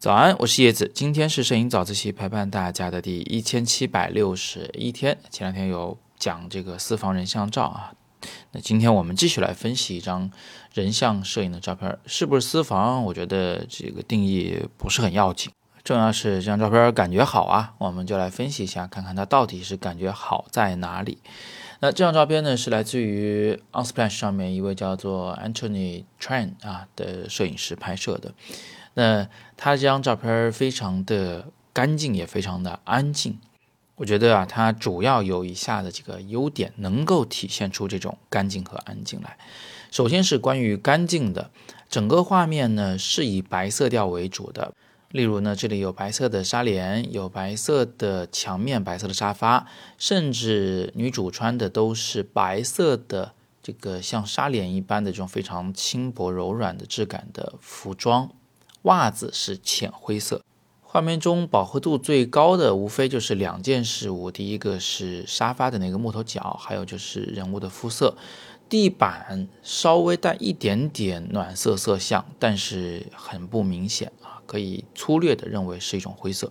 早安，我是叶子。今天是摄影早自习陪伴大家的第一千七百六十一天。前两天有讲这个私房人像照啊，那今天我们继续来分析一张人像摄影的照片，是不是私房？我觉得这个定义不是很要紧，重要是这张照片感觉好啊。我们就来分析一下，看看它到底是感觉好在哪里。那这张照片呢，是来自于 Unsplash 上面一位叫做 Anthony Tran 啊的摄影师拍摄的。那他这张照片非常的干净，也非常的安静。我觉得啊，它主要有以下的几个优点，能够体现出这种干净和安静来。首先是关于干净的，整个画面呢是以白色调为主的。例如呢，这里有白色的纱帘，有白色的墙面，白色的沙发，甚至女主穿的都是白色的这个像纱帘一般的这种非常轻薄柔软的质感的服装。袜子是浅灰色，画面中饱和度最高的无非就是两件事物，第一个是沙发的那个木头角，还有就是人物的肤色。地板稍微带一点点暖色色相，但是很不明显啊，可以粗略的认为是一种灰色。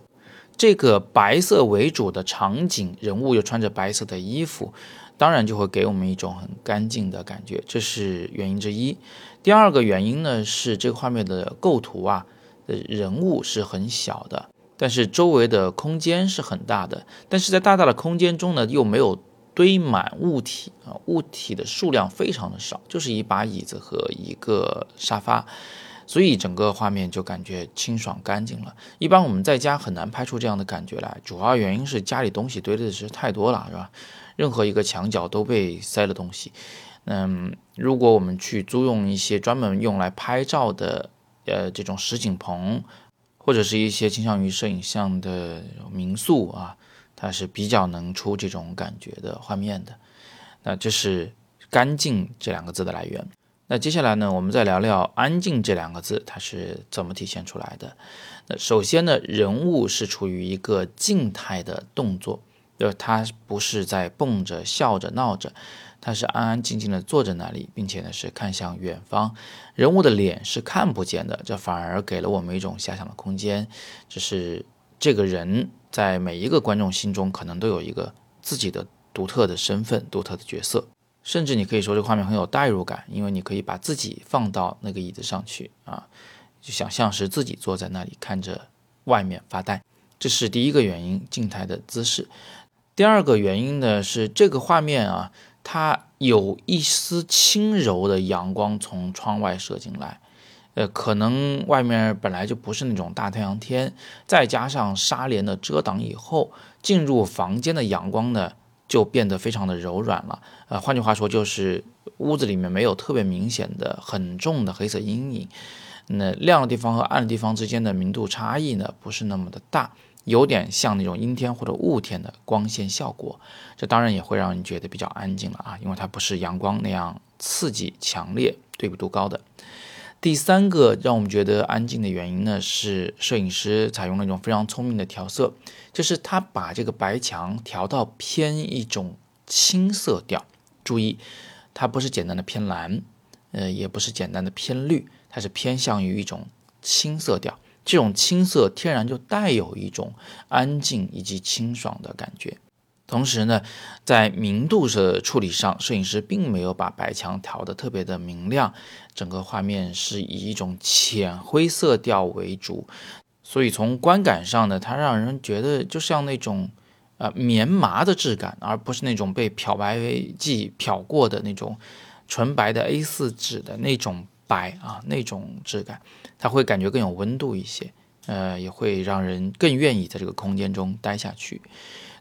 这个白色为主的场景，人物又穿着白色的衣服，当然就会给我们一种很干净的感觉，这是原因之一。第二个原因呢，是这个画面的构图啊，人物是很小的，但是周围的空间是很大的，但是在大大的空间中呢，又没有堆满物体啊，物体的数量非常的少，就是一把椅子和一个沙发。所以整个画面就感觉清爽干净了。一般我们在家很难拍出这样的感觉来，主要原因是家里东西堆的是太多了，是吧？任何一个墙角都被塞了东西。嗯，如果我们去租用一些专门用来拍照的，呃，这种实景棚，或者是一些倾向于摄影像的民宿啊，它是比较能出这种感觉的画面的。那这是“干净”这两个字的来源。那接下来呢，我们再聊聊“安静”这两个字，它是怎么体现出来的？那首先呢，人物是处于一个静态的动作，就是他不是在蹦着、笑着、闹着，他是安安静静的坐在那里，并且呢是看向远方。人物的脸是看不见的，这反而给了我们一种遐想的空间。就是这个人在每一个观众心中，可能都有一个自己的独特的身份、独特的角色。甚至你可以说这个画面很有代入感，因为你可以把自己放到那个椅子上去啊，就想象是自己坐在那里看着外面发呆。这是第一个原因，静态的姿势。第二个原因呢是这个画面啊，它有一丝轻柔的阳光从窗外射进来，呃，可能外面本来就不是那种大太阳天，再加上纱帘的遮挡以后，进入房间的阳光呢。就变得非常的柔软了，呃，换句话说，就是屋子里面没有特别明显的很重的黑色阴影，那亮的地方和暗的地方之间的明度差异呢，不是那么的大，有点像那种阴天或者雾天的光线效果，这当然也会让人觉得比较安静了啊，因为它不是阳光那样刺激强烈、对比度高的。第三个让我们觉得安静的原因呢，是摄影师采用了一种非常聪明的调色，就是他把这个白墙调到偏一种青色调。注意，它不是简单的偏蓝，呃，也不是简单的偏绿，它是偏向于一种青色调。这种青色天然就带有一种安静以及清爽的感觉。同时呢，在明度的处理上，摄影师并没有把白墙调得特别的明亮，整个画面是以一种浅灰色调为主，所以从观感上呢，它让人觉得就像那种呃棉麻的质感，而不是那种被漂白剂漂过的那种纯白的 A4 纸的那种白啊那种质感，它会感觉更有温度一些，呃，也会让人更愿意在这个空间中待下去。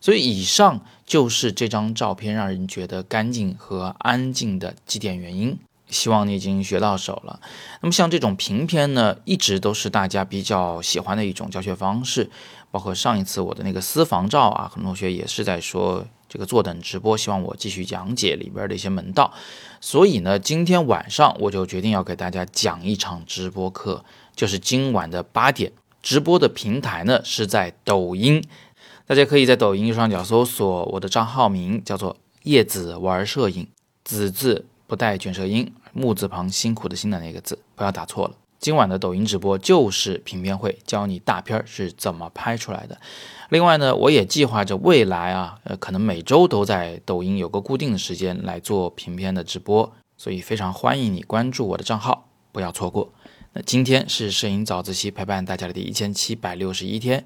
所以，以上就是这张照片让人觉得干净和安静的几点原因。希望你已经学到手了。那么，像这种平片呢，一直都是大家比较喜欢的一种教学方式。包括上一次我的那个私房照啊，很多同学也是在说这个坐等直播，希望我继续讲解里边的一些门道。所以呢，今天晚上我就决定要给大家讲一场直播课，就是今晚的八点直播的平台呢是在抖音。大家可以在抖音右上角搜索我的账号名，叫做叶子玩摄影，子字不带卷舌音，木字旁辛苦的辛的那个字，不要打错了。今晚的抖音直播就是评片会，教你大片是怎么拍出来的。另外呢，我也计划着未来啊，呃，可能每周都在抖音有个固定的时间来做评片的直播，所以非常欢迎你关注我的账号，不要错过。那今天是摄影早自习陪伴大家的第一千七百六十一天，